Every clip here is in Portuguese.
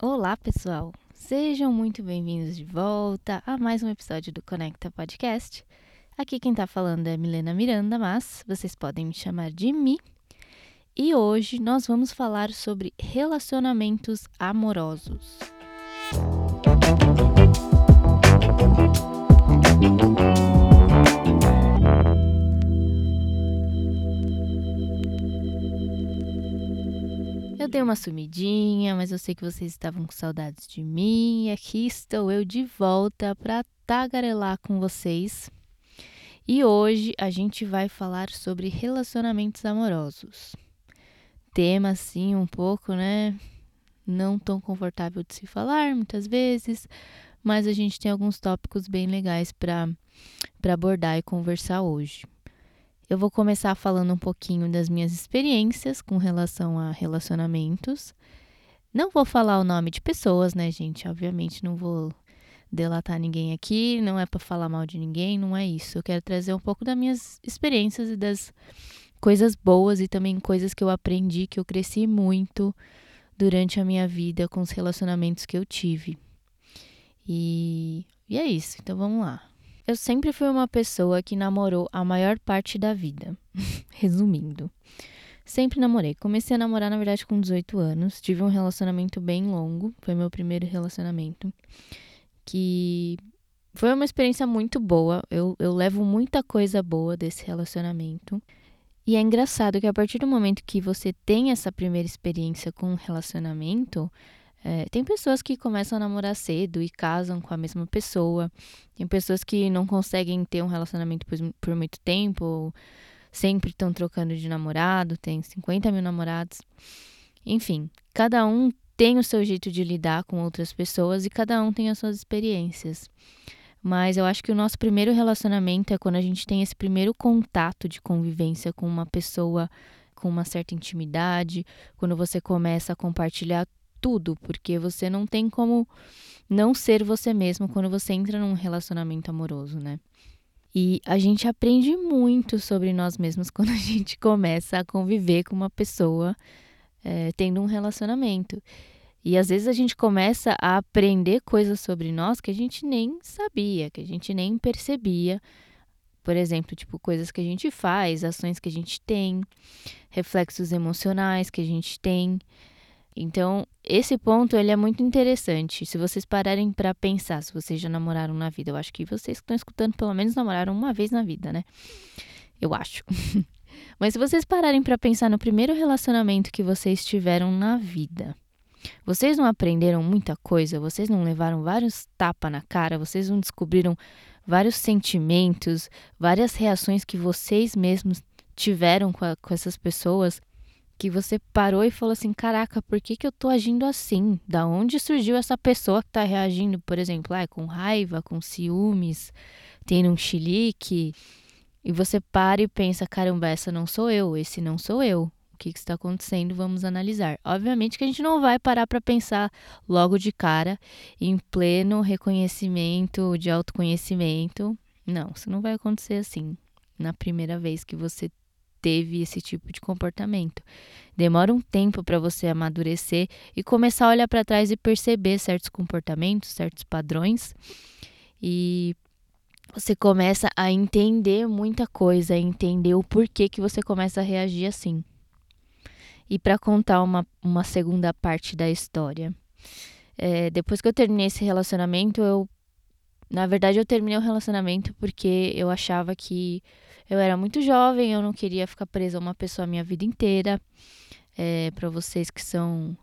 Olá, pessoal! Sejam muito bem-vindos de volta a mais um episódio do Conecta Podcast. Aqui quem tá falando é Milena Miranda, mas vocês podem me chamar de Mi. E hoje nós vamos falar sobre relacionamentos amorosos. Eu dei uma sumidinha, mas eu sei que vocês estavam com saudades de mim e aqui estou eu de volta para tagarelar com vocês. E hoje a gente vai falar sobre relacionamentos amorosos. Tema assim um pouco, né? Não tão confortável de se falar muitas vezes, mas a gente tem alguns tópicos bem legais para abordar e conversar hoje. Eu vou começar falando um pouquinho das minhas experiências com relação a relacionamentos. Não vou falar o nome de pessoas, né, gente? Obviamente não vou delatar ninguém aqui, não é para falar mal de ninguém, não é isso. Eu quero trazer um pouco das minhas experiências e das coisas boas e também coisas que eu aprendi, que eu cresci muito durante a minha vida com os relacionamentos que eu tive. E, e é isso, então vamos lá. Eu sempre fui uma pessoa que namorou a maior parte da vida. Resumindo. Sempre namorei. Comecei a namorar, na verdade, com 18 anos. Tive um relacionamento bem longo. Foi meu primeiro relacionamento. Que foi uma experiência muito boa. Eu, eu levo muita coisa boa desse relacionamento. E é engraçado que a partir do momento que você tem essa primeira experiência com um relacionamento, é, tem pessoas que começam a namorar cedo e casam com a mesma pessoa. Tem pessoas que não conseguem ter um relacionamento por, por muito tempo, ou sempre estão trocando de namorado, tem 50 mil namorados. Enfim, cada um tem o seu jeito de lidar com outras pessoas e cada um tem as suas experiências. Mas eu acho que o nosso primeiro relacionamento é quando a gente tem esse primeiro contato de convivência com uma pessoa com uma certa intimidade, quando você começa a compartilhar tudo, porque você não tem como não ser você mesmo quando você entra num relacionamento amoroso, né? E a gente aprende muito sobre nós mesmos quando a gente começa a conviver com uma pessoa é, tendo um relacionamento. E às vezes a gente começa a aprender coisas sobre nós que a gente nem sabia, que a gente nem percebia. Por exemplo, tipo, coisas que a gente faz, ações que a gente tem, reflexos emocionais que a gente tem. Então, esse ponto ele é muito interessante. Se vocês pararem para pensar, se vocês já namoraram na vida, eu acho que vocês que estão escutando pelo menos namoraram uma vez na vida, né? Eu acho. Mas se vocês pararem para pensar no primeiro relacionamento que vocês tiveram na vida, vocês não aprenderam muita coisa, vocês não levaram vários tapas na cara, vocês não descobriram vários sentimentos, várias reações que vocês mesmos tiveram com, a, com essas pessoas que você parou e falou assim: caraca, por que, que eu tô agindo assim? Da onde surgiu essa pessoa que tá reagindo, por exemplo, ah, com raiva, com ciúmes, tendo um chilique? E você para e pensa: caramba, essa não sou eu, esse não sou eu. O que, que está acontecendo? Vamos analisar. Obviamente que a gente não vai parar para pensar logo de cara, em pleno reconhecimento de autoconhecimento. Não, isso não vai acontecer assim. Na primeira vez que você teve esse tipo de comportamento. Demora um tempo para você amadurecer e começar a olhar para trás e perceber certos comportamentos, certos padrões. E você começa a entender muita coisa, a entender o porquê que você começa a reagir assim. E para contar uma, uma segunda parte da história. É, depois que eu terminei esse relacionamento, eu. Na verdade, eu terminei o relacionamento porque eu achava que eu era muito jovem, eu não queria ficar presa a uma pessoa a minha vida inteira. É, para vocês que são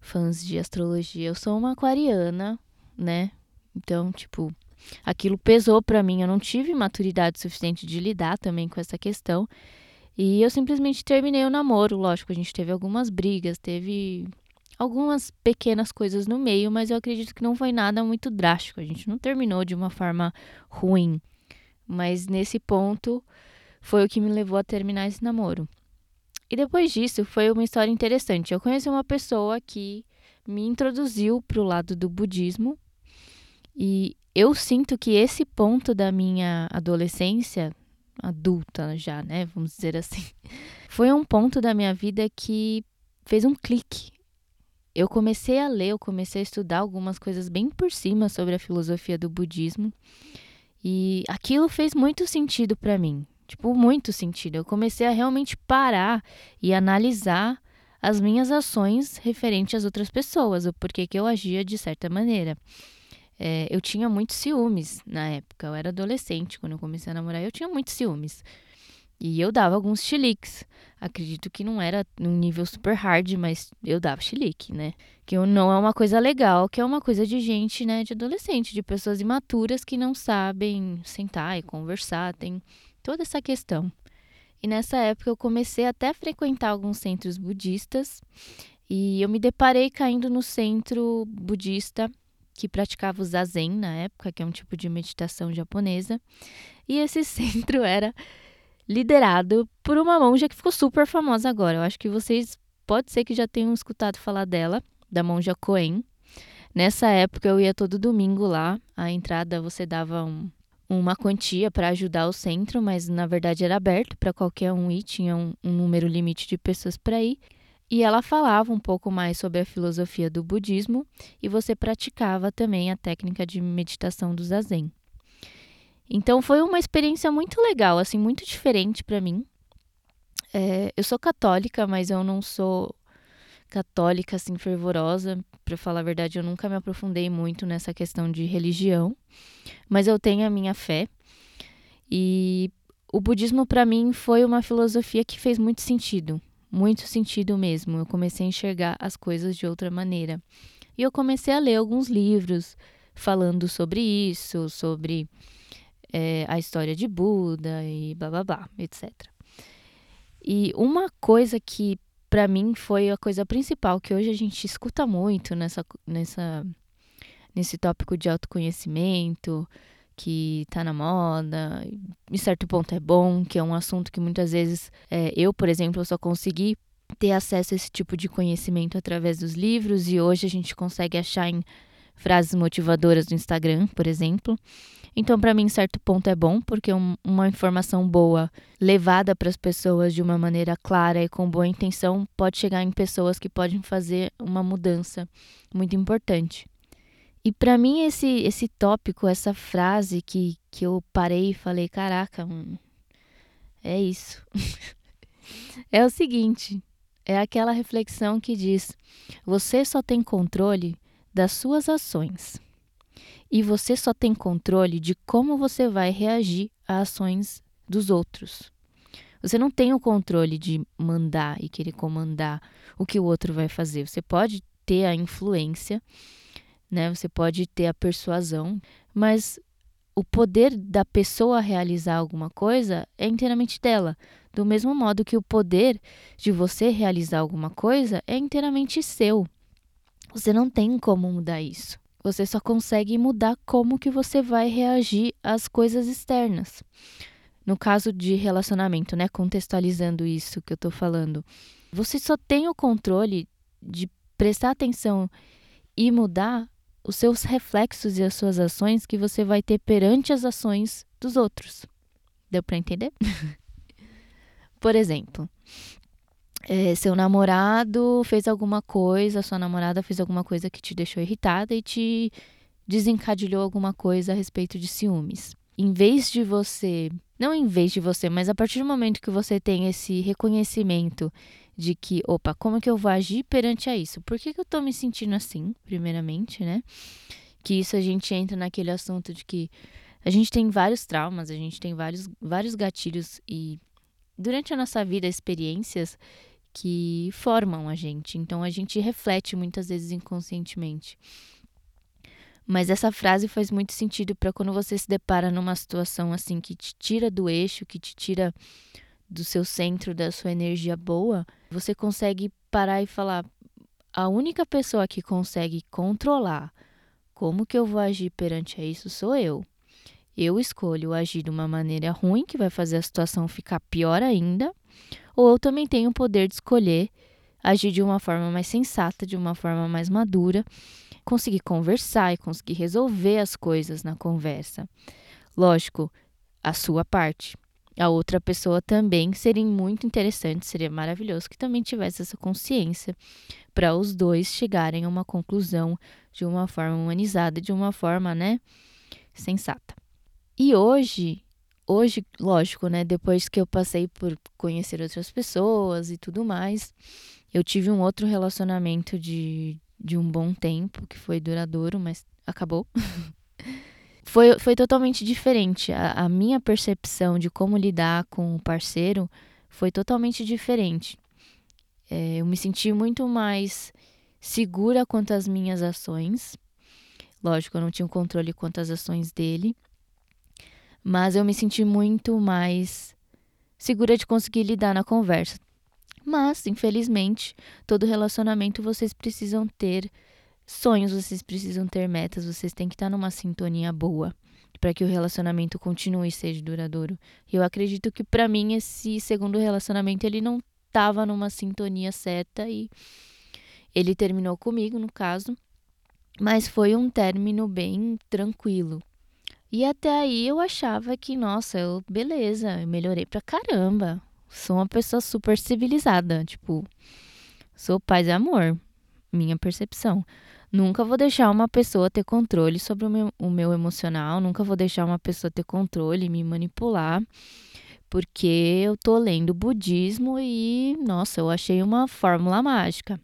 fãs de astrologia, eu sou uma aquariana, né? Então, tipo, aquilo pesou para mim. Eu não tive maturidade suficiente de lidar também com essa questão. E eu simplesmente terminei o namoro. Lógico, a gente teve algumas brigas, teve algumas pequenas coisas no meio, mas eu acredito que não foi nada muito drástico. A gente não terminou de uma forma ruim. Mas nesse ponto foi o que me levou a terminar esse namoro. E depois disso foi uma história interessante. Eu conheci uma pessoa que me introduziu para o lado do budismo e eu sinto que esse ponto da minha adolescência, adulta já, né, vamos dizer assim, foi um ponto da minha vida que fez um clique. eu comecei a ler, eu comecei a estudar algumas coisas bem por cima sobre a filosofia do budismo. E aquilo fez muito sentido para mim. Tipo, muito sentido. Eu comecei a realmente parar e analisar as minhas ações referente às outras pessoas, o porquê que eu agia de certa maneira. É, eu tinha muitos ciúmes na época, eu era adolescente quando eu comecei a namorar, eu tinha muitos ciúmes. E eu dava alguns chiliques. Acredito que não era num nível super hard, mas eu dava chilique, né? Que não é uma coisa legal, que é uma coisa de gente, né, de adolescente, de pessoas imaturas que não sabem sentar e conversar, tem toda essa questão. E nessa época eu comecei até a frequentar alguns centros budistas e eu me deparei caindo no centro budista que praticava o zazen na época, que é um tipo de meditação japonesa. E esse centro era liderado por uma monja que ficou super famosa agora. Eu acho que vocês pode ser que já tenham escutado falar dela, da monja Coen. Nessa época eu ia todo domingo lá. A entrada você dava um, uma quantia para ajudar o centro, mas na verdade era aberto para qualquer um ir, tinha um, um número limite de pessoas para ir. E ela falava um pouco mais sobre a filosofia do budismo e você praticava também a técnica de meditação do zazen. Então foi uma experiência muito legal, assim, muito diferente para mim. É, eu sou católica, mas eu não sou católica assim fervorosa. Para falar a verdade, eu nunca me aprofundei muito nessa questão de religião, mas eu tenho a minha fé. E o budismo para mim foi uma filosofia que fez muito sentido, muito sentido mesmo. Eu comecei a enxergar as coisas de outra maneira. E eu comecei a ler alguns livros falando sobre isso, sobre é, a história de Buda e blá blá blá, etc. E uma coisa que para mim foi a coisa principal que hoje a gente escuta muito nessa, nessa nesse tópico de autoconhecimento que tá na moda, em certo ponto é bom, que é um assunto que muitas vezes é, eu, por exemplo, eu só consegui ter acesso a esse tipo de conhecimento através dos livros e hoje a gente consegue achar em frases motivadoras do Instagram, por exemplo. Então, para mim, certo ponto é bom, porque um, uma informação boa levada para as pessoas de uma maneira clara e com boa intenção pode chegar em pessoas que podem fazer uma mudança muito importante. E para mim, esse, esse tópico, essa frase que, que eu parei e falei: caraca, é isso. é o seguinte: é aquela reflexão que diz: você só tem controle das suas ações e você só tem controle de como você vai reagir a ações dos outros. Você não tem o controle de mandar e querer comandar o que o outro vai fazer. Você pode ter a influência, né? Você pode ter a persuasão, mas o poder da pessoa realizar alguma coisa é inteiramente dela. Do mesmo modo que o poder de você realizar alguma coisa é inteiramente seu. Você não tem como mudar isso. Você só consegue mudar como que você vai reagir às coisas externas. No caso de relacionamento, né, contextualizando isso que eu tô falando, você só tem o controle de prestar atenção e mudar os seus reflexos e as suas ações que você vai ter perante as ações dos outros. Deu para entender? Por exemplo, é, seu namorado fez alguma coisa, sua namorada fez alguma coisa que te deixou irritada e te desencadeou alguma coisa a respeito de ciúmes. Em vez de você, não em vez de você, mas a partir do momento que você tem esse reconhecimento de que, opa, como que eu vou agir perante a isso? Por que, que eu tô me sentindo assim, primeiramente, né? Que isso a gente entra naquele assunto de que a gente tem vários traumas, a gente tem vários, vários gatilhos e durante a nossa vida, experiências que formam a gente. Então a gente reflete muitas vezes inconscientemente. Mas essa frase faz muito sentido para quando você se depara numa situação assim que te tira do eixo, que te tira do seu centro, da sua energia boa, você consegue parar e falar: a única pessoa que consegue controlar como que eu vou agir perante a isso sou eu. Eu escolho agir de uma maneira ruim, que vai fazer a situação ficar pior ainda, ou eu também tenho o poder de escolher agir de uma forma mais sensata, de uma forma mais madura, conseguir conversar e conseguir resolver as coisas na conversa. Lógico, a sua parte, a outra pessoa também seria muito interessante, seria maravilhoso que também tivesse essa consciência para os dois chegarem a uma conclusão de uma forma humanizada, de uma forma, né, sensata. E hoje, hoje, lógico, né, depois que eu passei por conhecer outras pessoas e tudo mais, eu tive um outro relacionamento de, de um bom tempo, que foi duradouro, mas acabou. foi, foi totalmente diferente. A, a minha percepção de como lidar com o parceiro foi totalmente diferente. É, eu me senti muito mais segura quanto às minhas ações. Lógico, eu não tinha um controle quanto às ações dele. Mas eu me senti muito mais segura de conseguir lidar na conversa. Mas, infelizmente, todo relacionamento vocês precisam ter sonhos, vocês precisam ter metas, vocês têm que estar numa sintonia boa para que o relacionamento continue e seja duradouro. Eu acredito que para mim esse segundo relacionamento ele não estava numa sintonia certa e ele terminou comigo, no caso, mas foi um término bem tranquilo. E até aí eu achava que, nossa, eu beleza, eu melhorei pra caramba. Sou uma pessoa super civilizada, tipo, sou paz e amor, minha percepção. Nunca vou deixar uma pessoa ter controle sobre o meu, o meu emocional, nunca vou deixar uma pessoa ter controle e me manipular, porque eu tô lendo budismo e, nossa, eu achei uma fórmula mágica.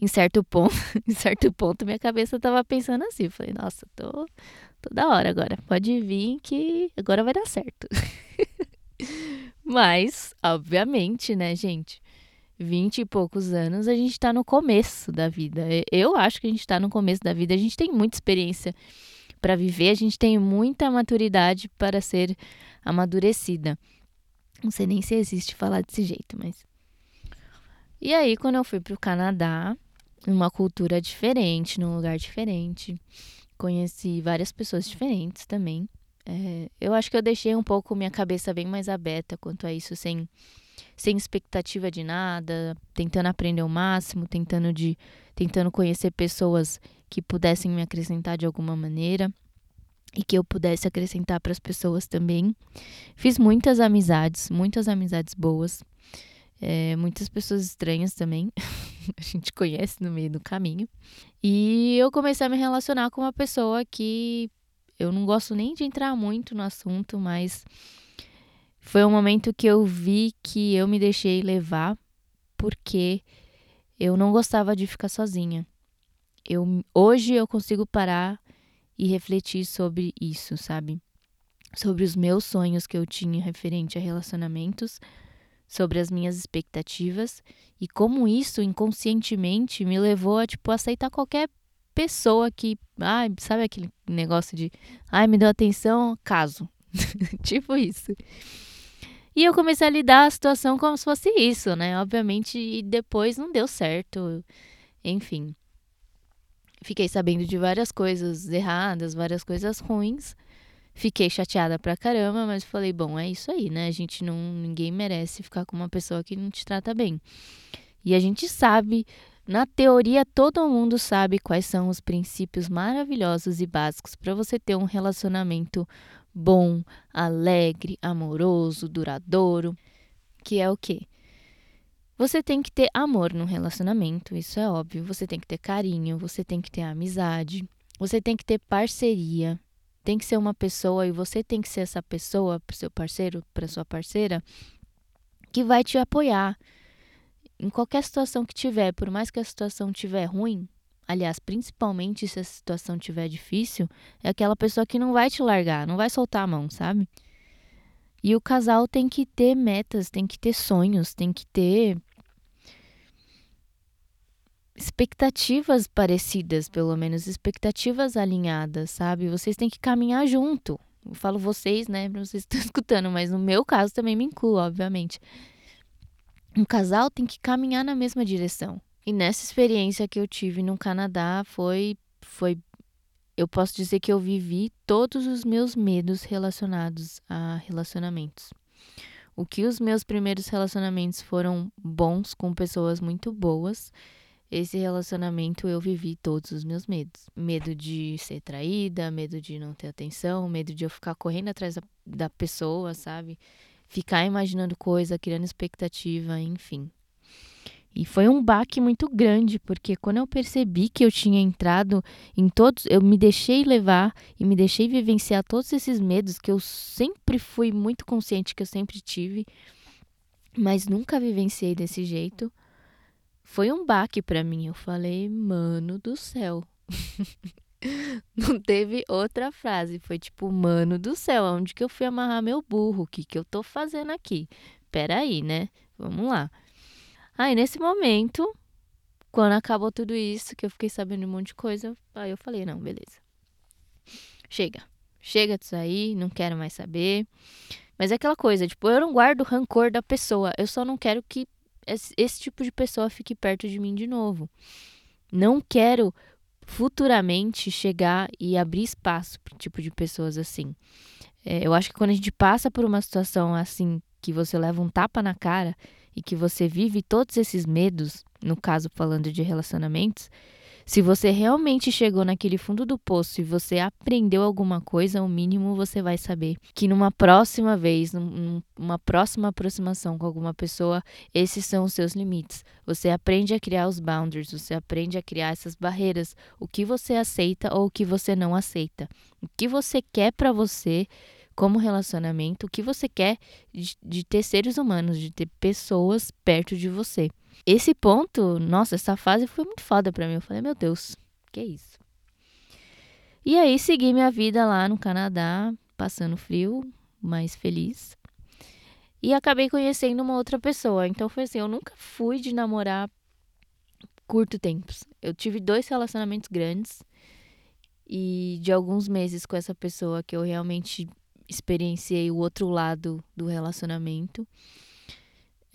Em certo ponto, em certo ponto minha cabeça tava pensando assim, falei, nossa, tô, tô da hora agora, pode vir que agora vai dar certo. Mas, obviamente, né, gente? vinte e poucos anos, a gente está no começo da vida. Eu acho que a gente está no começo da vida. A gente tem muita experiência para viver, a gente tem muita maturidade para ser amadurecida. Não sei nem se existe falar desse jeito, mas. E aí, quando eu fui para o Canadá, numa cultura diferente, num lugar diferente, conheci várias pessoas diferentes também. É, eu acho que eu deixei um pouco minha cabeça bem mais aberta quanto a isso, sem sem expectativa de nada, tentando aprender o máximo, tentando de tentando conhecer pessoas que pudessem me acrescentar de alguma maneira e que eu pudesse acrescentar para as pessoas também. Fiz muitas amizades, muitas amizades boas, é, muitas pessoas estranhas também, a gente conhece no meio do caminho. E eu comecei a me relacionar com uma pessoa que eu não gosto nem de entrar muito no assunto, mas foi um momento que eu vi que eu me deixei levar porque eu não gostava de ficar sozinha. Eu, hoje eu consigo parar e refletir sobre isso, sabe? Sobre os meus sonhos que eu tinha referente a relacionamentos, sobre as minhas expectativas e como isso inconscientemente me levou a tipo aceitar qualquer pessoa que, ai, sabe aquele negócio de, ai, me deu atenção, caso. tipo isso. E eu comecei a lidar a situação como se fosse isso, né? Obviamente, e depois não deu certo. Enfim. Fiquei sabendo de várias coisas erradas, várias coisas ruins. Fiquei chateada pra caramba, mas falei, bom, é isso aí, né? A gente não. Ninguém merece ficar com uma pessoa que não te trata bem. E a gente sabe, na teoria, todo mundo sabe quais são os princípios maravilhosos e básicos para você ter um relacionamento bom, alegre, amoroso, duradouro, que é o quê? Você tem que ter amor no relacionamento, isso é óbvio. Você tem que ter carinho, você tem que ter amizade, você tem que ter parceria. Tem que ser uma pessoa e você tem que ser essa pessoa para seu parceiro, para sua parceira, que vai te apoiar em qualquer situação que tiver, por mais que a situação estiver ruim, aliás, principalmente se a situação estiver difícil, é aquela pessoa que não vai te largar, não vai soltar a mão, sabe? E o casal tem que ter metas, tem que ter sonhos, tem que ter expectativas parecidas, pelo menos expectativas alinhadas, sabe? Vocês têm que caminhar junto. Eu falo vocês, né, pra vocês estão escutando, mas no meu caso também me incluo, obviamente. Um casal tem que caminhar na mesma direção. E nessa experiência que eu tive no Canadá foi foi eu posso dizer que eu vivi todos os meus medos relacionados a relacionamentos. O que os meus primeiros relacionamentos foram bons com pessoas muito boas, esse relacionamento eu vivi todos os meus medos. Medo de ser traída, medo de não ter atenção, medo de eu ficar correndo atrás da, da pessoa, sabe? Ficar imaginando coisa, criando expectativa, enfim. E foi um baque muito grande, porque quando eu percebi que eu tinha entrado em todos, eu me deixei levar e me deixei vivenciar todos esses medos que eu sempre fui muito consciente que eu sempre tive, mas nunca vivenciei desse jeito. Foi um baque para mim. Eu falei, mano do céu. Não teve outra frase. Foi tipo, mano do céu, onde que eu fui amarrar meu burro? O que, que eu tô fazendo aqui? Peraí, né? Vamos lá. Aí, nesse momento, quando acabou tudo isso, que eu fiquei sabendo um monte de coisa, aí eu falei, não, beleza. Chega. Chega disso aí, não quero mais saber. Mas é aquela coisa, tipo, eu não guardo rancor da pessoa. Eu só não quero que esse, tipo de pessoa fique perto de mim de novo. Não quero futuramente chegar e abrir espaço para tipo de pessoas assim. É, eu acho que quando a gente passa por uma situação assim, que você leva um tapa na cara, e que você vive todos esses medos, no caso falando de relacionamentos, se você realmente chegou naquele fundo do poço e você aprendeu alguma coisa, o mínimo você vai saber que numa próxima vez, numa próxima aproximação com alguma pessoa, esses são os seus limites. Você aprende a criar os boundaries, você aprende a criar essas barreiras, o que você aceita ou o que você não aceita. O que você quer para você como relacionamento, o que você quer de, de ter seres humanos, de ter pessoas perto de você. Esse ponto, nossa, essa fase foi muito foda pra mim. Eu falei, meu Deus, que isso? E aí segui minha vida lá no Canadá, passando frio, mas feliz. E acabei conhecendo uma outra pessoa. Então foi assim, eu nunca fui de namorar curto tempos. Eu tive dois relacionamentos grandes e de alguns meses com essa pessoa que eu realmente experienciei o outro lado do relacionamento.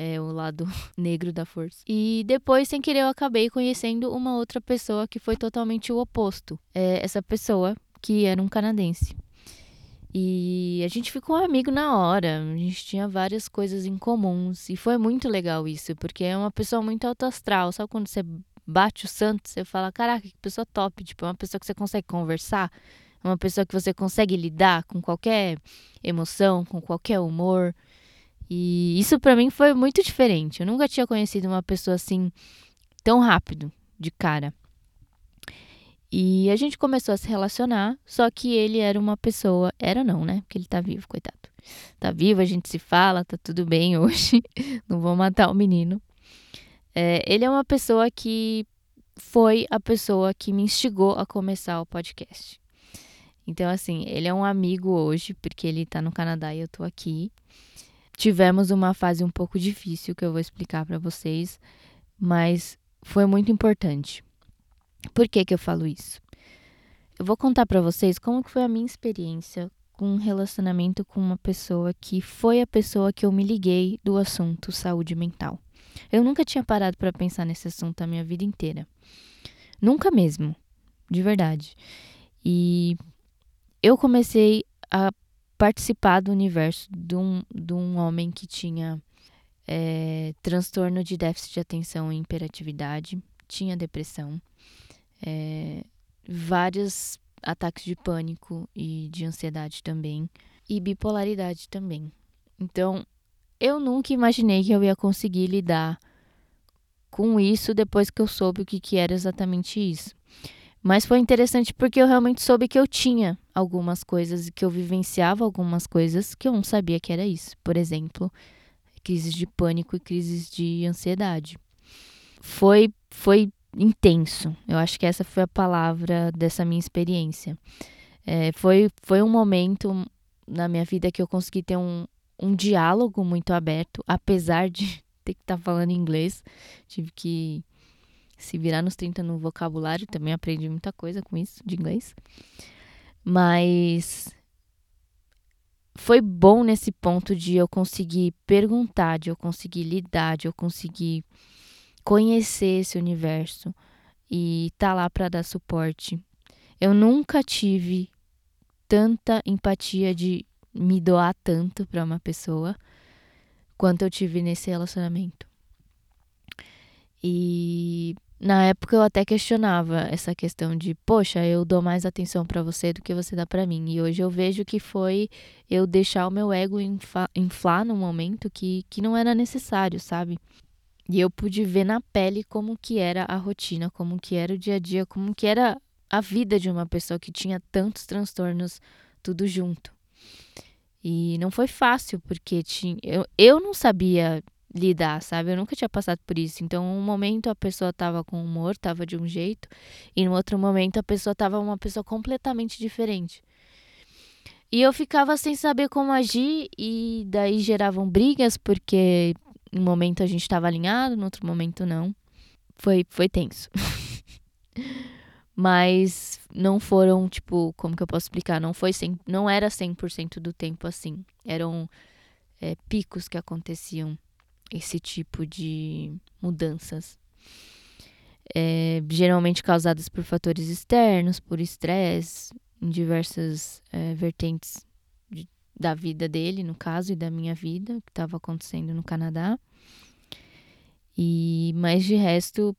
É, o lado negro da força. E depois, sem querer, eu acabei conhecendo uma outra pessoa que foi totalmente o oposto. É, essa pessoa que era um canadense. E a gente ficou amigo na hora, a gente tinha várias coisas em comuns. E foi muito legal isso, porque é uma pessoa muito autoastral. Sabe quando você bate o santo, você fala: caraca, que pessoa top. Tipo, é uma pessoa que você consegue conversar é uma pessoa que você consegue lidar com qualquer emoção, com qualquer humor. E isso para mim foi muito diferente. Eu nunca tinha conhecido uma pessoa assim tão rápido, de cara. E a gente começou a se relacionar, só que ele era uma pessoa, era não, né? Porque ele tá vivo, coitado. Tá vivo, a gente se fala, tá tudo bem hoje. não vou matar o menino. É, ele é uma pessoa que foi a pessoa que me instigou a começar o podcast. Então, assim, ele é um amigo hoje, porque ele tá no Canadá e eu tô aqui. Tivemos uma fase um pouco difícil que eu vou explicar para vocês, mas foi muito importante. Por que que eu falo isso? Eu vou contar para vocês como que foi a minha experiência com um relacionamento com uma pessoa que foi a pessoa que eu me liguei do assunto saúde mental. Eu nunca tinha parado para pensar nesse assunto a minha vida inteira. Nunca mesmo, de verdade. E eu comecei a participar do universo de um, de um homem que tinha é, transtorno de déficit de atenção e hiperatividade, tinha depressão, é, vários ataques de pânico e de ansiedade também, e bipolaridade também. Então, eu nunca imaginei que eu ia conseguir lidar com isso depois que eu soube o que, que era exatamente isso. Mas foi interessante porque eu realmente soube que eu tinha algumas coisas que eu vivenciava algumas coisas que eu não sabia que era isso. Por exemplo, crises de pânico e crises de ansiedade. Foi foi intenso. Eu acho que essa foi a palavra dessa minha experiência. É, foi, foi um momento na minha vida que eu consegui ter um, um diálogo muito aberto, apesar de ter que estar tá falando inglês. Tive que se virar nos 30 no vocabulário, também aprendi muita coisa com isso de inglês. Mas foi bom nesse ponto de eu conseguir perguntar, de eu conseguir lidar, de eu conseguir conhecer esse universo e tá lá para dar suporte. Eu nunca tive tanta empatia de me doar tanto para uma pessoa quanto eu tive nesse relacionamento. E na época eu até questionava essa questão de, poxa, eu dou mais atenção para você do que você dá para mim. E hoje eu vejo que foi eu deixar o meu ego inflar no momento que, que não era necessário, sabe? E eu pude ver na pele como que era a rotina, como que era o dia a dia, como que era a vida de uma pessoa que tinha tantos transtornos tudo junto. E não foi fácil, porque tinha, eu, eu não sabia lidar, sabe? Eu nunca tinha passado por isso. Então, um momento a pessoa tava com humor, tava de um jeito, e no outro momento a pessoa tava uma pessoa completamente diferente. E eu ficava sem saber como agir e daí geravam brigas porque um momento a gente estava alinhado, no outro momento não. Foi foi tenso. Mas não foram, tipo, como que eu posso explicar? Não foi 100, não era 100% do tempo assim. Eram é, picos que aconteciam esse tipo de mudanças. É, geralmente causadas por fatores externos, por estresse, em diversas é, vertentes de, da vida dele, no caso, e da minha vida, que estava acontecendo no Canadá. E, mas de resto,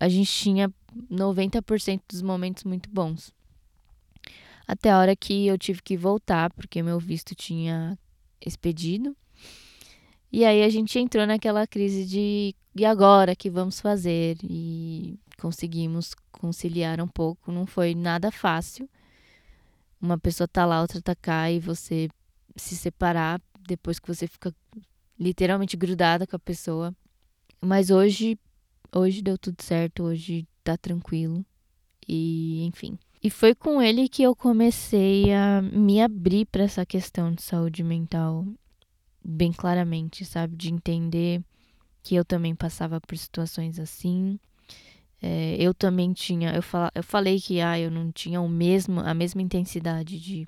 a gente tinha 90% dos momentos muito bons. Até a hora que eu tive que voltar, porque meu visto tinha expedido. E aí a gente entrou naquela crise de e agora que vamos fazer? E conseguimos conciliar um pouco, não foi nada fácil. Uma pessoa tá lá, outra tá cá e você se separar depois que você fica literalmente grudada com a pessoa. Mas hoje hoje deu tudo certo, hoje tá tranquilo. E, enfim. E foi com ele que eu comecei a me abrir para essa questão de saúde mental bem claramente, sabe? De entender que eu também passava por situações assim. É, eu também tinha, eu, fala, eu falei que ah, eu não tinha o mesmo, a mesma intensidade de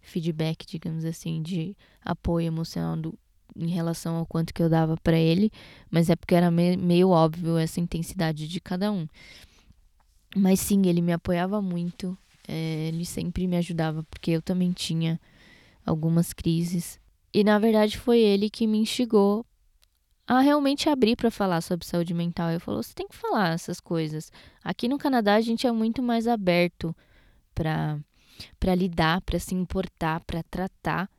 feedback, digamos assim, de apoio emocional do, em relação ao quanto que eu dava para ele, mas é porque era me, meio óbvio essa intensidade de cada um. Mas sim, ele me apoiava muito, é, ele sempre me ajudava, porque eu também tinha algumas crises. E na verdade foi ele que me instigou a realmente abrir para falar sobre saúde mental. Eu falou: "Você tem que falar essas coisas. Aqui no Canadá a gente é muito mais aberto para para lidar, para se importar, para tratar".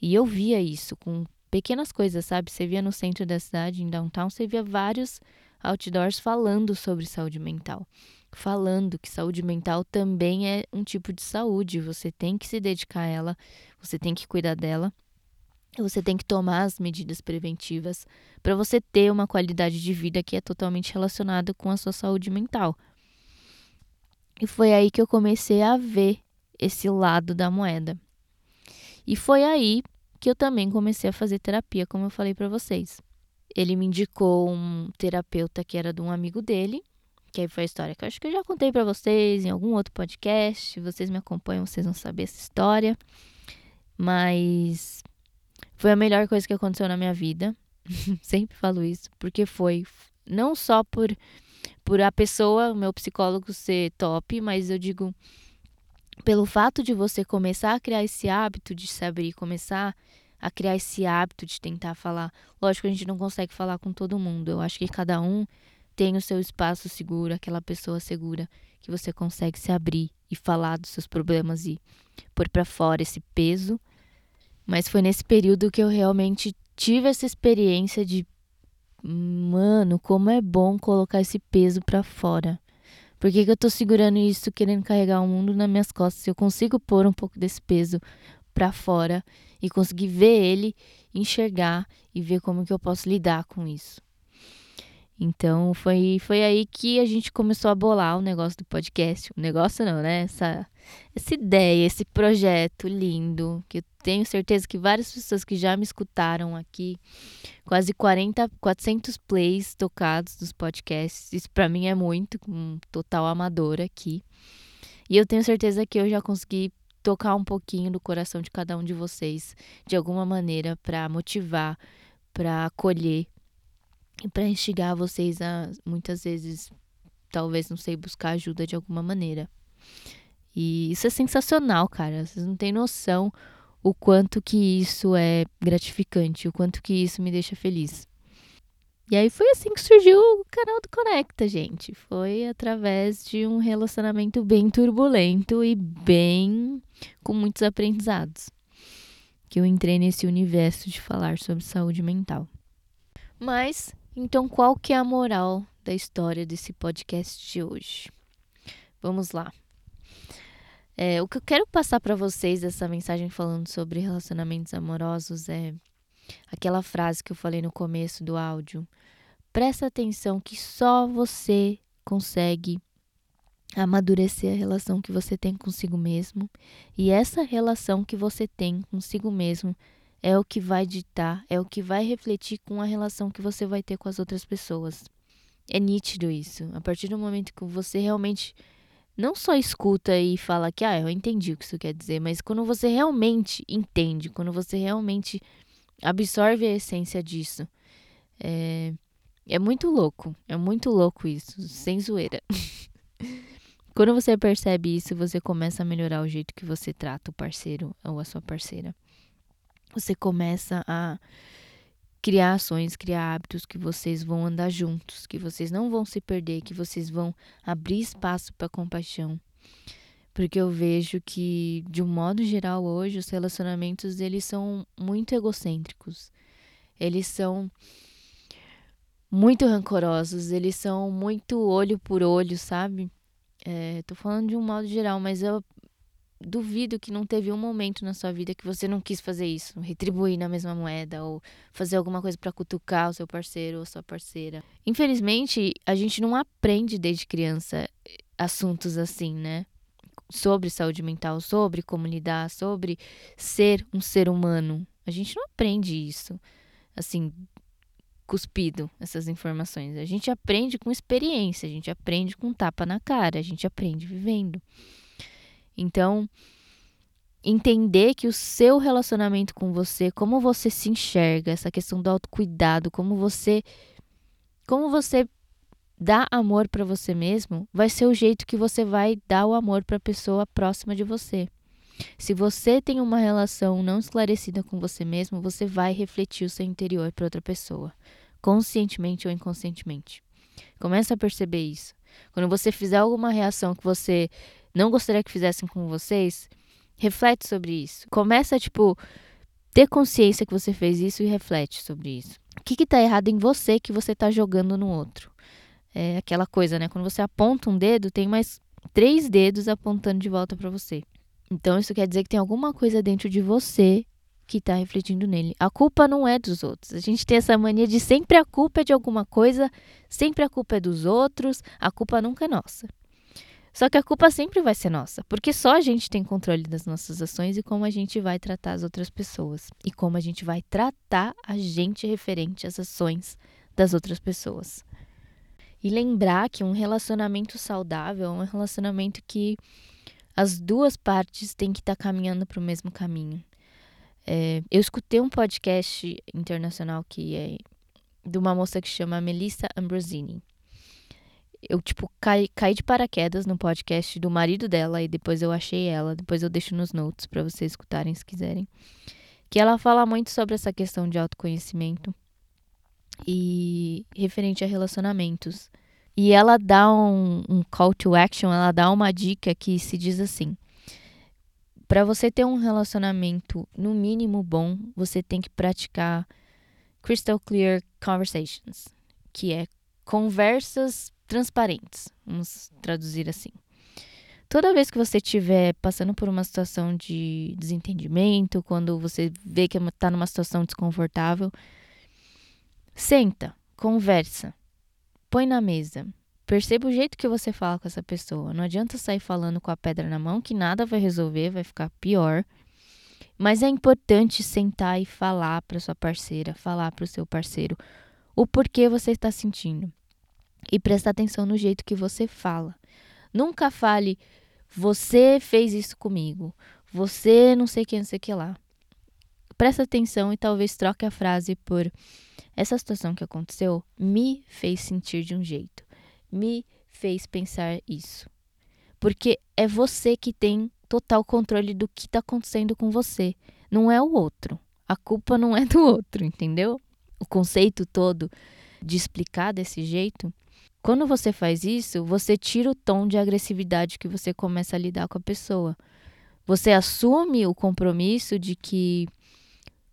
E eu via isso com pequenas coisas, sabe? Você via no centro da cidade, em downtown, você via vários outdoors falando sobre saúde mental. Falando que saúde mental também é um tipo de saúde, você tem que se dedicar a ela, você tem que cuidar dela você tem que tomar as medidas preventivas para você ter uma qualidade de vida que é totalmente relacionada com a sua saúde mental. E foi aí que eu comecei a ver esse lado da moeda. E foi aí que eu também comecei a fazer terapia, como eu falei para vocês. Ele me indicou um terapeuta que era de um amigo dele, que aí foi a história que eu acho que eu já contei para vocês em algum outro podcast. Vocês me acompanham, vocês vão saber essa história. Mas foi a melhor coisa que aconteceu na minha vida. Sempre falo isso, porque foi não só por por a pessoa, o meu psicólogo ser top, mas eu digo pelo fato de você começar a criar esse hábito de se abrir, começar a criar esse hábito de tentar falar. Lógico, a gente não consegue falar com todo mundo. Eu acho que cada um tem o seu espaço seguro, aquela pessoa segura que você consegue se abrir e falar dos seus problemas e pôr para fora esse peso mas foi nesse período que eu realmente tive essa experiência de, mano, como é bom colocar esse peso para fora. Por que, que eu tô segurando isso, querendo carregar o mundo nas minhas costas? Eu consigo pôr um pouco desse peso para fora e conseguir ver ele, enxergar e ver como que eu posso lidar com isso. Então foi, foi aí que a gente começou a bolar o negócio do podcast. O negócio não, né? Essa, essa ideia, esse projeto lindo, que eu tenho certeza que várias pessoas que já me escutaram aqui, quase 40, 400 plays tocados dos podcasts. Isso para mim é muito, um total amador aqui. E eu tenho certeza que eu já consegui tocar um pouquinho do coração de cada um de vocês, de alguma maneira, para motivar, para acolher e para instigar vocês a muitas vezes, talvez, não sei, buscar ajuda de alguma maneira. E isso é sensacional, cara. Vocês não têm noção o quanto que isso é gratificante, o quanto que isso me deixa feliz. E aí foi assim que surgiu o canal do Conecta, gente. Foi através de um relacionamento bem turbulento e bem com muitos aprendizados que eu entrei nesse universo de falar sobre saúde mental. Mas então qual que é a moral da história desse podcast de hoje? Vamos lá. É, o que eu quero passar para vocês dessa mensagem falando sobre relacionamentos amorosos é aquela frase que eu falei no começo do áudio. Presta atenção que só você consegue amadurecer a relação que você tem consigo mesmo, e essa relação que você tem consigo mesmo é o que vai ditar, é o que vai refletir com a relação que você vai ter com as outras pessoas. É nítido isso. A partir do momento que você realmente não só escuta e fala que, ah, eu entendi o que isso quer dizer, mas quando você realmente entende, quando você realmente absorve a essência disso, é, é muito louco. É muito louco isso, sem zoeira. quando você percebe isso, você começa a melhorar o jeito que você trata o parceiro ou a sua parceira. Você começa a criar ações, criar hábitos que vocês vão andar juntos, que vocês não vão se perder, que vocês vão abrir espaço para compaixão. Porque eu vejo que, de um modo geral, hoje os relacionamentos eles são muito egocêntricos. Eles são muito rancorosos, eles são muito olho por olho, sabe? É, tô falando de um modo geral, mas eu duvido que não teve um momento na sua vida que você não quis fazer isso, retribuir na mesma moeda ou fazer alguma coisa para cutucar o seu parceiro ou sua parceira. Infelizmente, a gente não aprende desde criança assuntos assim, né? Sobre saúde mental, sobre como lidar, sobre ser um ser humano. A gente não aprende isso, assim, cuspido, essas informações. A gente aprende com experiência, a gente aprende com tapa na cara, a gente aprende vivendo. Então, entender que o seu relacionamento com você, como você se enxerga, essa questão do autocuidado, como você como você dá amor para você mesmo, vai ser o jeito que você vai dar o amor para a pessoa próxima de você. Se você tem uma relação não esclarecida com você mesmo, você vai refletir o seu interior para outra pessoa, conscientemente ou inconscientemente. Começa a perceber isso. Quando você fizer alguma reação que você não gostaria que fizessem com vocês, reflete sobre isso. Começa, tipo, ter consciência que você fez isso e reflete sobre isso. O que está errado em você que você está jogando no outro? É aquela coisa, né? Quando você aponta um dedo, tem mais três dedos apontando de volta para você. Então, isso quer dizer que tem alguma coisa dentro de você que está refletindo nele. A culpa não é dos outros. A gente tem essa mania de sempre a culpa é de alguma coisa, sempre a culpa é dos outros, a culpa nunca é nossa. Só que a culpa sempre vai ser nossa, porque só a gente tem controle das nossas ações e como a gente vai tratar as outras pessoas e como a gente vai tratar a gente referente às ações das outras pessoas. E lembrar que um relacionamento saudável é um relacionamento que as duas partes têm que estar tá caminhando para o mesmo caminho. É, eu escutei um podcast internacional que é de uma moça que chama Melissa Ambrosini eu, tipo, caí, caí de paraquedas no podcast do marido dela e depois eu achei ela. Depois eu deixo nos notes para vocês escutarem se quiserem. Que ela fala muito sobre essa questão de autoconhecimento e referente a relacionamentos. E ela dá um, um call to action, ela dá uma dica que se diz assim: para você ter um relacionamento no mínimo bom, você tem que praticar crystal clear conversations, que é conversas transparentes, vamos traduzir assim. Toda vez que você estiver passando por uma situação de desentendimento, quando você vê que está numa situação desconfortável, senta, conversa, põe na mesa. Perceba o jeito que você fala com essa pessoa. Não adianta sair falando com a pedra na mão, que nada vai resolver, vai ficar pior. Mas é importante sentar e falar para sua parceira, falar para o seu parceiro o porquê você está sentindo e prestar atenção no jeito que você fala. Nunca fale, você fez isso comigo, você não sei quem, não sei que lá. Presta atenção e talvez troque a frase por essa situação que aconteceu me fez sentir de um jeito, me fez pensar isso. Porque é você que tem total controle do que está acontecendo com você, não é o outro. A culpa não é do outro, entendeu? O conceito todo de explicar desse jeito. Quando você faz isso, você tira o tom de agressividade que você começa a lidar com a pessoa. Você assume o compromisso de que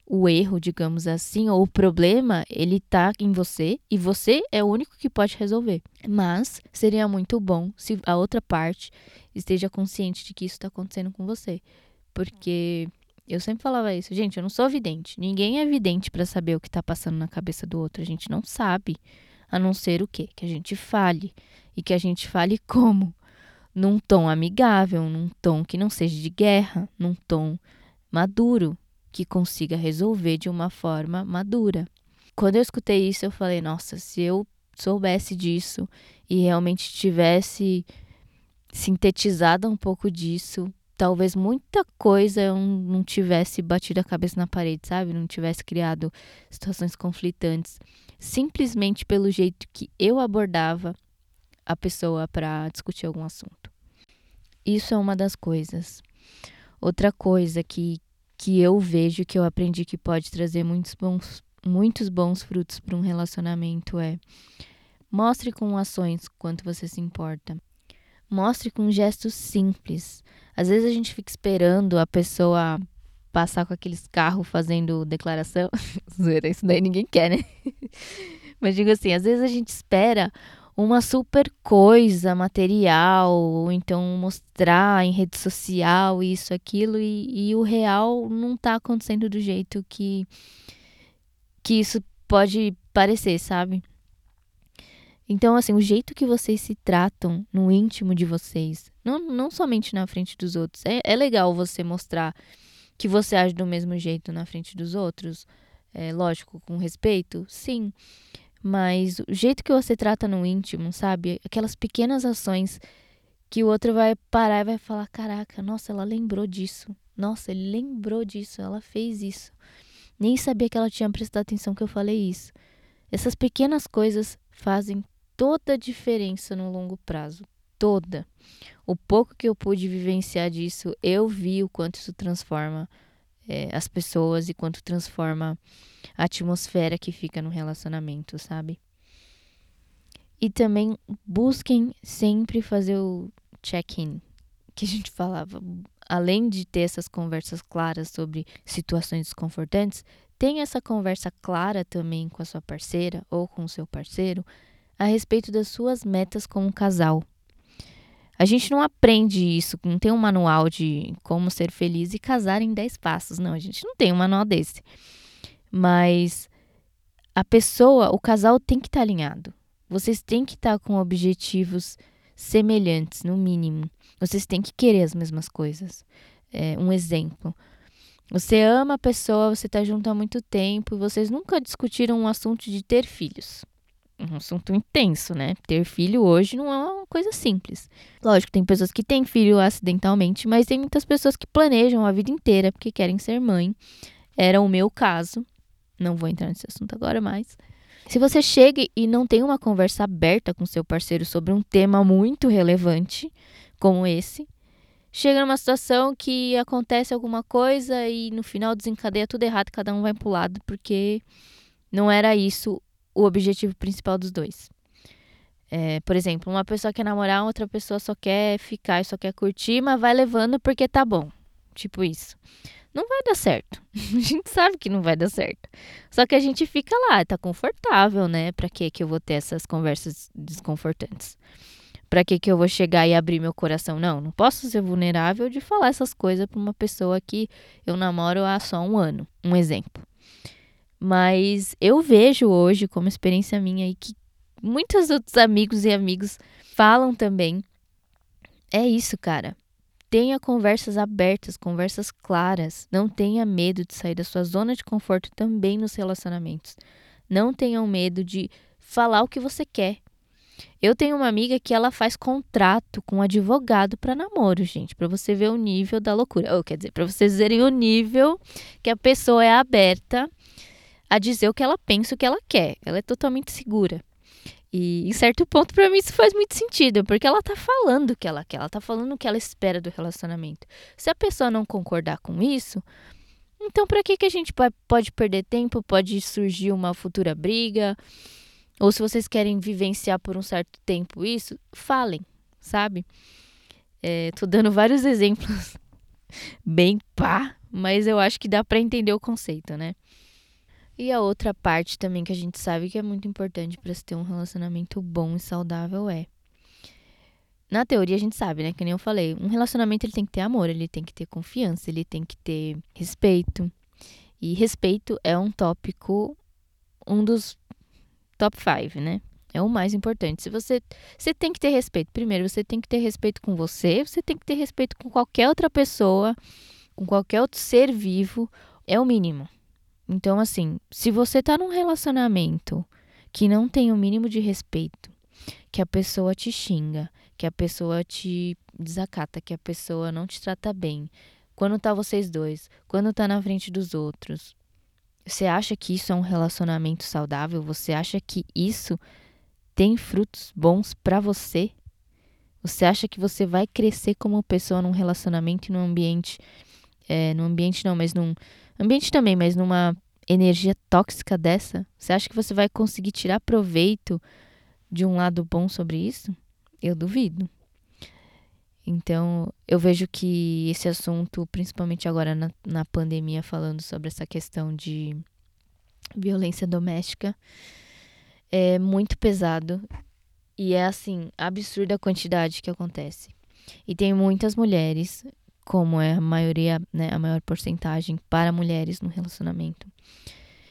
o erro, digamos assim, ou o problema, ele tá em você e você é o único que pode resolver. Mas seria muito bom se a outra parte esteja consciente de que isso está acontecendo com você. Porque eu sempre falava isso, gente, eu não sou vidente. Ninguém é vidente para saber o que está passando na cabeça do outro. A gente não sabe, a não ser o quê? Que a gente fale. E que a gente fale como? Num tom amigável, num tom que não seja de guerra, num tom maduro, que consiga resolver de uma forma madura. Quando eu escutei isso, eu falei: nossa, se eu soubesse disso e realmente tivesse sintetizado um pouco disso, talvez muita coisa eu não tivesse batido a cabeça na parede, sabe? Não tivesse criado situações conflitantes, simplesmente pelo jeito que eu abordava a pessoa para discutir algum assunto. Isso é uma das coisas. Outra coisa que, que eu vejo, que eu aprendi que pode trazer muitos bons, muitos bons frutos para um relacionamento é mostre com ações quanto você se importa. Mostre com gestos simples. Às vezes a gente fica esperando a pessoa passar com aqueles carros fazendo declaração. Isso daí ninguém quer, né? Mas digo assim, às vezes a gente espera uma super coisa material, ou então mostrar em rede social isso, aquilo, e, e o real não tá acontecendo do jeito que, que isso pode parecer, sabe? Então, assim, o jeito que vocês se tratam no íntimo de vocês, não, não somente na frente dos outros, é, é legal você mostrar que você age do mesmo jeito na frente dos outros, é lógico, com respeito, sim. Mas o jeito que você trata no íntimo, sabe? Aquelas pequenas ações que o outro vai parar e vai falar: caraca, nossa, ela lembrou disso. Nossa, ele lembrou disso, ela fez isso. Nem sabia que ela tinha prestado atenção que eu falei isso. Essas pequenas coisas fazem toda a diferença no longo prazo. Toda. O pouco que eu pude vivenciar disso, eu vi o quanto isso transforma é, as pessoas e quanto transforma a atmosfera que fica no relacionamento, sabe? E também busquem sempre fazer o check-in que a gente falava. Além de ter essas conversas claras sobre situações desconfortantes, tenha essa conversa clara também com a sua parceira ou com o seu parceiro a respeito das suas metas como casal. A gente não aprende isso, não tem um manual de como ser feliz e casar em 10 passos. Não, a gente não tem um manual desse. Mas a pessoa, o casal tem que estar tá alinhado. Vocês têm que estar tá com objetivos semelhantes, no mínimo. Vocês têm que querer as mesmas coisas. É, um exemplo. Você ama a pessoa, você está junto há muito tempo e vocês nunca discutiram um assunto de ter filhos. Um assunto intenso, né? Ter filho hoje não é uma coisa simples. Lógico, tem pessoas que têm filho acidentalmente, mas tem muitas pessoas que planejam a vida inteira porque querem ser mãe. Era o meu caso. Não vou entrar nesse assunto agora, mas. Se você chega e não tem uma conversa aberta com seu parceiro sobre um tema muito relevante, como esse, chega numa situação que acontece alguma coisa e no final desencadeia tudo errado, cada um vai pro lado, porque não era isso o objetivo principal dos dois. É, por exemplo, uma pessoa quer namorar, outra pessoa só quer ficar e só quer curtir, mas vai levando porque tá bom. Tipo isso não vai dar certo. A gente sabe que não vai dar certo. Só que a gente fica lá, tá confortável, né? Pra que que eu vou ter essas conversas desconfortantes? Pra que que eu vou chegar e abrir meu coração? Não, não posso ser vulnerável de falar essas coisas pra uma pessoa que eu namoro há só um ano. Um exemplo. Mas eu vejo hoje, como experiência minha, e que muitos outros amigos e amigos falam também. É isso, cara. Tenha conversas abertas, conversas claras. Não tenha medo de sair da sua zona de conforto também nos relacionamentos. Não tenham medo de falar o que você quer. Eu tenho uma amiga que ela faz contrato com um advogado para namoro, gente, para você ver o nível da loucura. Ou quer dizer, para vocês verem o nível que a pessoa é aberta a dizer o que ela pensa, o que ela quer. Ela é totalmente segura. E em certo ponto, para mim, isso faz muito sentido, porque ela tá falando o que ela quer, ela tá falando o que ela espera do relacionamento. Se a pessoa não concordar com isso, então para que, que a gente pode perder tempo? Pode surgir uma futura briga, Ou se vocês querem vivenciar por um certo tempo isso, falem, sabe? É, tô dando vários exemplos bem pá, mas eu acho que dá para entender o conceito, né? E a outra parte também que a gente sabe que é muito importante para se ter um relacionamento bom e saudável é na teoria a gente sabe, né? Que nem eu falei, um relacionamento ele tem que ter amor, ele tem que ter confiança, ele tem que ter respeito. E respeito é um tópico, um dos top 5, né? É o mais importante. Se você, você tem que ter respeito. Primeiro, você tem que ter respeito com você, você tem que ter respeito com qualquer outra pessoa, com qualquer outro ser vivo, é o mínimo. Então, assim, se você tá num relacionamento que não tem o mínimo de respeito, que a pessoa te xinga, que a pessoa te desacata, que a pessoa não te trata bem. Quando tá vocês dois, quando tá na frente dos outros. Você acha que isso é um relacionamento saudável? Você acha que isso tem frutos bons para você? Você acha que você vai crescer como pessoa num relacionamento e num ambiente, é, num ambiente não, mas num ambiente também, mas numa energia tóxica dessa? Você acha que você vai conseguir tirar proveito de um lado bom sobre isso? Eu duvido. Então, eu vejo que esse assunto, principalmente agora na, na pandemia, falando sobre essa questão de violência doméstica, é muito pesado e é assim, absurda a quantidade que acontece. E tem muitas mulheres, como é a maioria, né, a maior porcentagem para mulheres no relacionamento,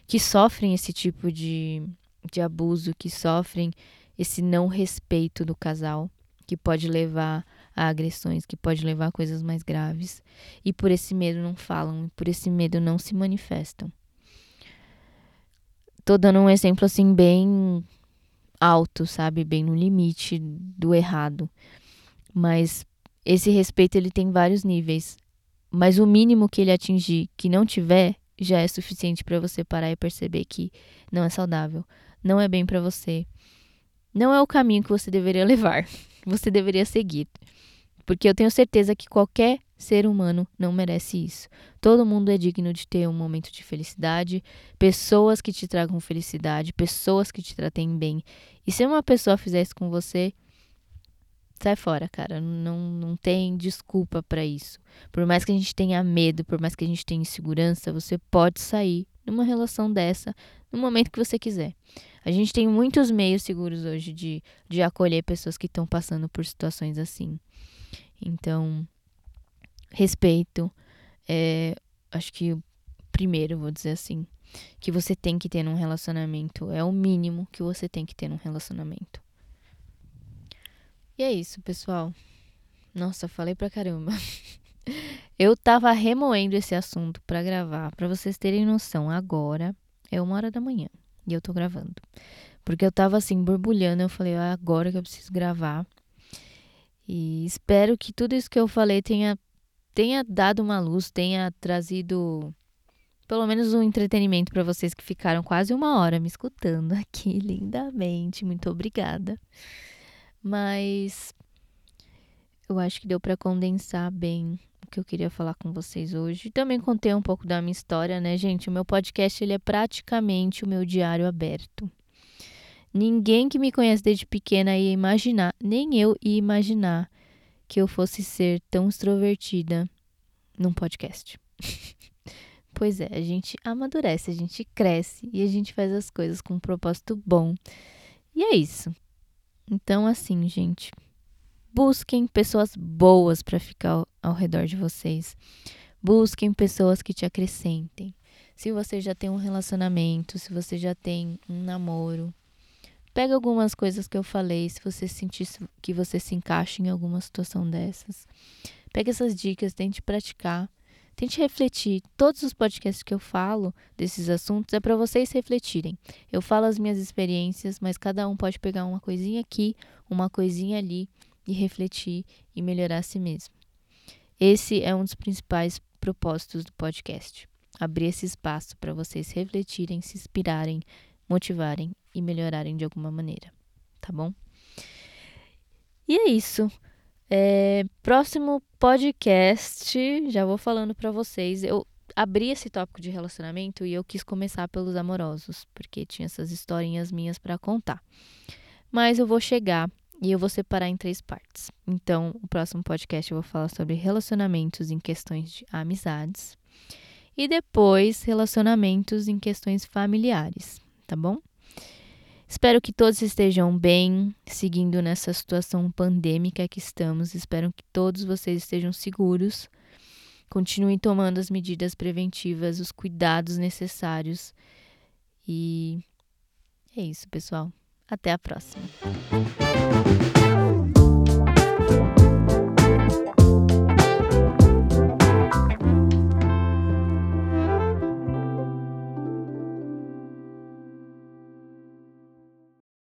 que sofrem esse tipo de, de abuso, que sofrem esse não respeito do casal, que pode levar a agressões, que pode levar a coisas mais graves. E por esse medo não falam, por esse medo não se manifestam. Tô dando um exemplo assim bem alto, sabe, bem no limite do errado. Mas esse respeito ele tem vários níveis. Mas o mínimo que ele atingir, que não tiver, já é suficiente para você parar e perceber que não é saudável, não é bem para você não é o caminho que você deveria levar, você deveria seguir. Porque eu tenho certeza que qualquer ser humano não merece isso. Todo mundo é digno de ter um momento de felicidade, pessoas que te tragam felicidade, pessoas que te tratem bem. E se uma pessoa fizer isso com você, sai fora, cara. Não, não tem desculpa para isso. Por mais que a gente tenha medo, por mais que a gente tenha insegurança, você pode sair numa relação dessa no momento que você quiser. A gente tem muitos meios seguros hoje de, de acolher pessoas que estão passando por situações assim. Então, respeito. É, acho que primeiro, vou dizer assim, que você tem que ter num relacionamento. É o mínimo que você tem que ter num relacionamento. E é isso, pessoal. Nossa, falei pra caramba. Eu tava remoendo esse assunto para gravar, para vocês terem noção. Agora é uma hora da manhã e eu tô gravando. Porque eu tava assim, borbulhando. Eu falei, ah, agora que eu preciso gravar. E espero que tudo isso que eu falei tenha, tenha dado uma luz, tenha trazido pelo menos um entretenimento para vocês que ficaram quase uma hora me escutando aqui lindamente. Muito obrigada. Mas eu acho que deu para condensar bem o que eu queria falar com vocês hoje. Também contei um pouco da minha história, né, gente? O meu podcast ele é praticamente o meu diário aberto. Ninguém que me conhece desde pequena ia imaginar, nem eu ia imaginar que eu fosse ser tão extrovertida num podcast. pois é, a gente amadurece, a gente cresce e a gente faz as coisas com um propósito bom. E é isso. Então, assim, gente, Busquem pessoas boas para ficar ao, redor de vocês. Busquem pessoas que te acrescentem. Se você já tem um relacionamento, se você já tem um namoro, pega algumas coisas que eu falei, se você sentir que você se encaixa em alguma situação dessas. Pega essas dicas, tente praticar, tente refletir. Todos os podcasts que eu falo desses assuntos é para vocês refletirem. Eu falo as minhas experiências, mas cada um pode pegar uma coisinha aqui, uma coisinha ali e refletir e melhorar a si mesmo. Esse é um dos principais propósitos do podcast. Abrir esse espaço para vocês refletirem, se inspirarem, motivarem e melhorarem de alguma maneira, tá bom? E é isso. É, próximo podcast, já vou falando para vocês. Eu abri esse tópico de relacionamento e eu quis começar pelos amorosos, porque tinha essas historinhas minhas para contar. Mas eu vou chegar e eu vou separar em três partes. Então, o próximo podcast eu vou falar sobre relacionamentos em questões de amizades e depois relacionamentos em questões familiares, tá bom? Espero que todos estejam bem, seguindo nessa situação pandêmica que estamos. Espero que todos vocês estejam seguros. Continuem tomando as medidas preventivas, os cuidados necessários. E é isso, pessoal. Até a próxima.